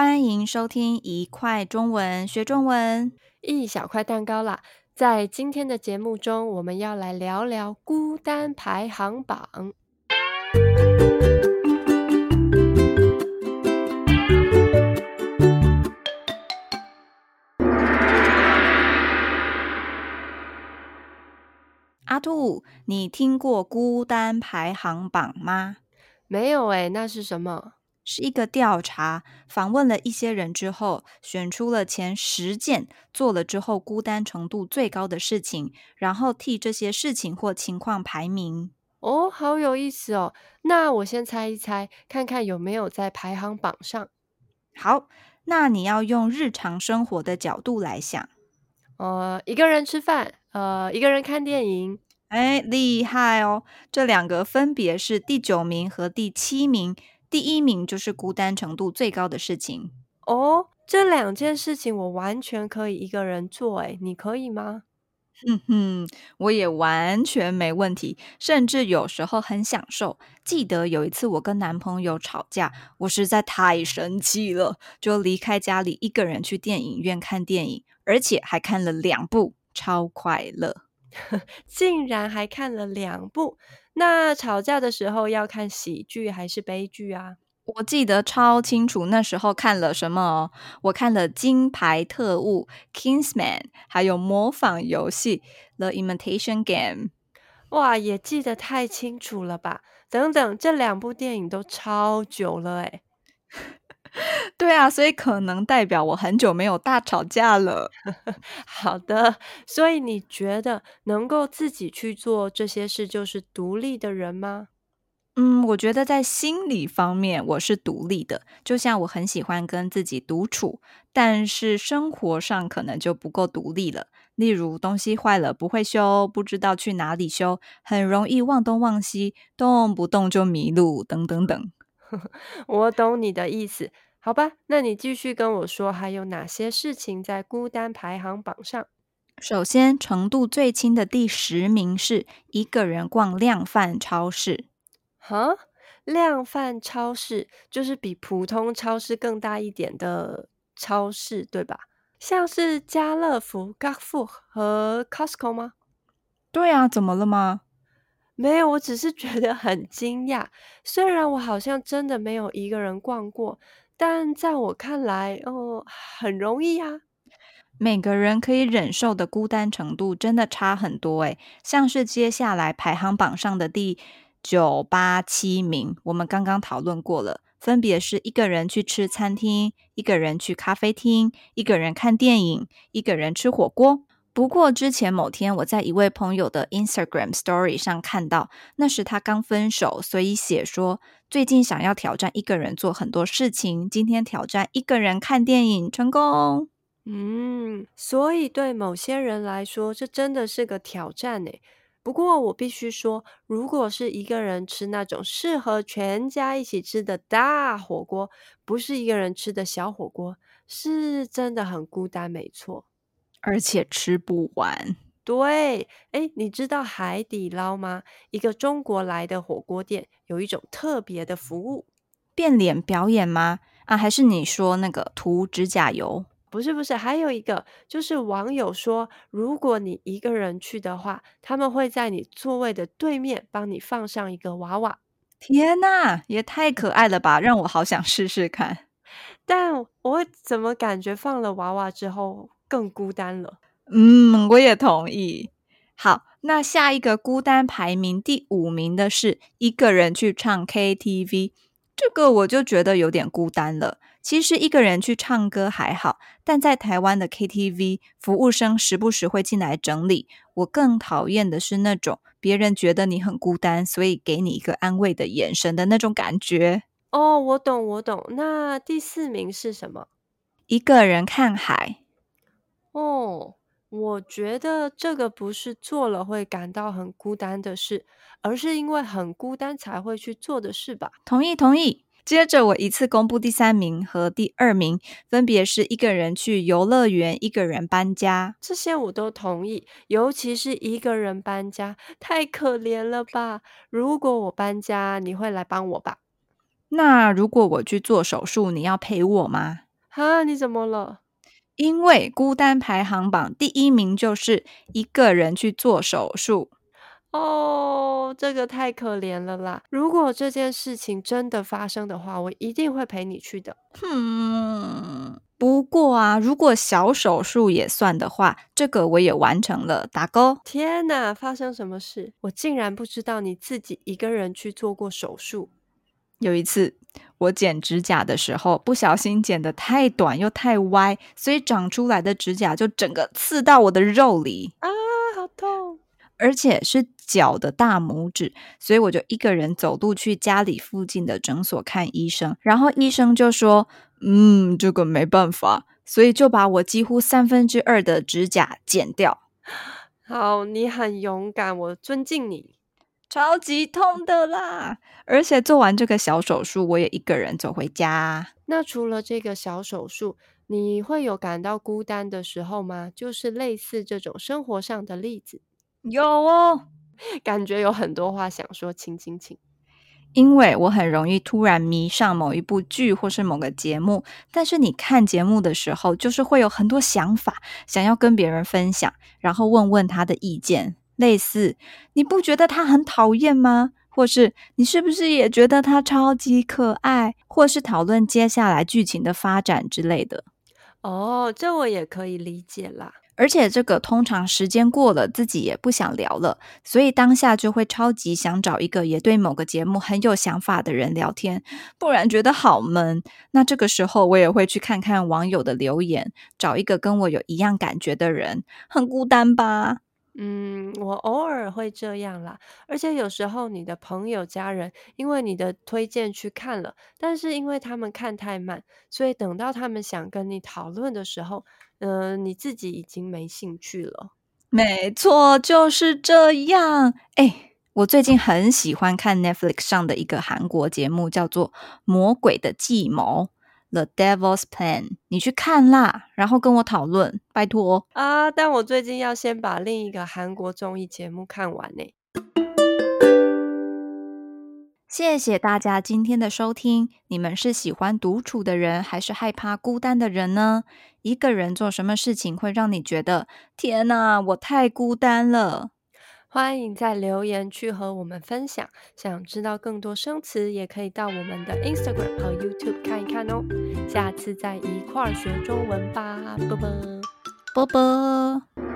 欢迎收听一块中文学中文，一小块蛋糕啦！在今天的节目中，我们要来聊聊孤单排行榜。阿兔，你听过孤单排行榜吗？没有诶，那是什么？是一个调查，访问了一些人之后，选出了前十件做了之后孤单程度最高的事情，然后替这些事情或情况排名。哦，好有意思哦！那我先猜一猜，看看有没有在排行榜上。好，那你要用日常生活的角度来想。呃，一个人吃饭，呃，一个人看电影。哎，厉害哦！这两个分别是第九名和第七名。第一名就是孤单程度最高的事情哦，这两件事情我完全可以一个人做，诶，你可以吗？哼哼，我也完全没问题，甚至有时候很享受。记得有一次我跟男朋友吵架，我实在太生气了，就离开家里一个人去电影院看电影，而且还看了两部，超快乐，竟然还看了两部。那吵架的时候要看喜剧还是悲剧啊？我记得超清楚，那时候看了什么哦？我看了《金牌特务》（Kingsman），还有《模仿游戏》（The Imitation Game）。哇，也记得太清楚了吧？等等，这两部电影都超久了诶。对啊，所以可能代表我很久没有大吵架了。好的，所以你觉得能够自己去做这些事就是独立的人吗？嗯，我觉得在心理方面我是独立的，就像我很喜欢跟自己独处，但是生活上可能就不够独立了。例如东西坏了不会修，不知道去哪里修，很容易忘东忘西，动不动就迷路，等等等。我懂你的意思。好吧，那你继续跟我说，还有哪些事情在孤单排行榜上？首先，程度最轻的第十名是一个人逛量贩超市。哈，量贩超市就是比普通超市更大一点的超市，对吧？像是家乐福、Carrefour 和 Costco 吗？对啊，怎么了吗？没有，我只是觉得很惊讶。虽然我好像真的没有一个人逛过。但在我看来，哦，很容易呀。每个人可以忍受的孤单程度真的差很多诶，像是接下来排行榜上的第九、八、七名，我们刚刚讨论过了，分别是一个人去吃餐厅，一个人去咖啡厅，一个人看电影，一个人吃火锅。不过之前某天我在一位朋友的 Instagram Story 上看到，那时他刚分手，所以写说最近想要挑战一个人做很多事情，今天挑战一个人看电影成功。嗯，所以对某些人来说，这真的是个挑战呢。不过我必须说，如果是一个人吃那种适合全家一起吃的大火锅，不是一个人吃的小火锅，是真的很孤单，没错。而且吃不完。对，诶，你知道海底捞吗？一个中国来的火锅店有一种特别的服务，变脸表演吗？啊，还是你说那个涂指甲油？不是，不是，还有一个就是网友说，如果你一个人去的话，他们会在你座位的对面帮你放上一个娃娃。天哪，也太可爱了吧！让我好想试试看。但我怎么感觉放了娃娃之后，更孤单了。嗯，我也同意。好，那下一个孤单排名第五名的是一个人去唱 KTV，这个我就觉得有点孤单了。其实一个人去唱歌还好，但在台湾的 KTV，服务生时不时会进来整理。我更讨厌的是那种别人觉得你很孤单，所以给你一个安慰的眼神的那种感觉。哦，我懂，我懂。那第四名是什么？一个人看海。哦，我觉得这个不是做了会感到很孤单的事，而是因为很孤单才会去做的事吧？同意，同意。接着我一次公布第三名和第二名，分别是一个人去游乐园，一个人搬家。这些我都同意，尤其是一个人搬家，太可怜了吧？如果我搬家，你会来帮我吧？那如果我去做手术，你要陪我吗？啊，你怎么了？因为孤单排行榜第一名就是一个人去做手术。哦，这个太可怜了啦！如果这件事情真的发生的话，我一定会陪你去的。嗯，不过啊，如果小手术也算的话，这个我也完成了，打勾。天哪，发生什么事？我竟然不知道你自己一个人去做过手术。有一次，我剪指甲的时候，不小心剪得太短又太歪，所以长出来的指甲就整个刺到我的肉里啊，好痛！而且是脚的大拇指，所以我就一个人走路去家里附近的诊所看医生，然后医生就说：“嗯，这个没办法。”所以就把我几乎三分之二的指甲剪掉。好，你很勇敢，我尊敬你。超级痛的啦！而且做完这个小手术，我也一个人走回家。那除了这个小手术，你会有感到孤单的时候吗？就是类似这种生活上的例子。有哦，感觉有很多话想说，请请请。因为我很容易突然迷上某一部剧或是某个节目，但是你看节目的时候，就是会有很多想法想要跟别人分享，然后问问他的意见，类似你不觉得他很讨厌吗？或是你是不是也觉得他超级可爱？或是讨论接下来剧情的发展之类的。哦，这我也可以理解啦。而且这个通常时间过了，自己也不想聊了，所以当下就会超级想找一个也对某个节目很有想法的人聊天，不然觉得好闷。那这个时候我也会去看看网友的留言，找一个跟我有一样感觉的人，很孤单吧？嗯，我偶尔会这样啦。而且有时候你的朋友、家人因为你的推荐去看了，但是因为他们看太慢，所以等到他们想跟你讨论的时候，嗯、你自己已经没兴趣了。没错，就是这样。哎，我最近很喜欢看 Netflix 上的一个韩国节目，叫做《魔鬼的计谋》。The Devil's Plan，你去看啦，然后跟我讨论，拜托啊！但我最近要先把另一个韩国综艺节目看完呢。谢谢大家今天的收听。你们是喜欢独处的人，还是害怕孤单的人呢？一个人做什么事情会让你觉得天哪，我太孤单了？欢迎在留言区和我们分享。想知道更多生词，也可以到我们的 Instagram 和 YouTube 看一看哦。下次再一块儿学中文吧，啵啵，啵啵。